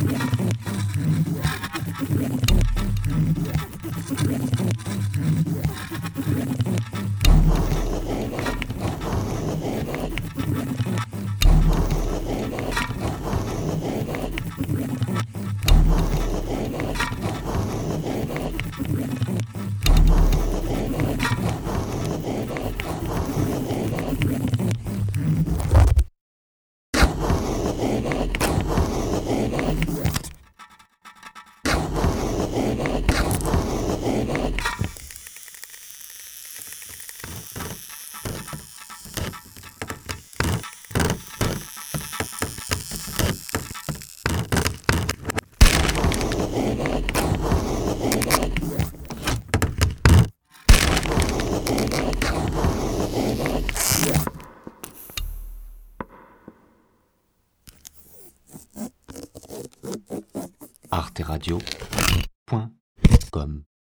Yeah. Thank you. arteradio.com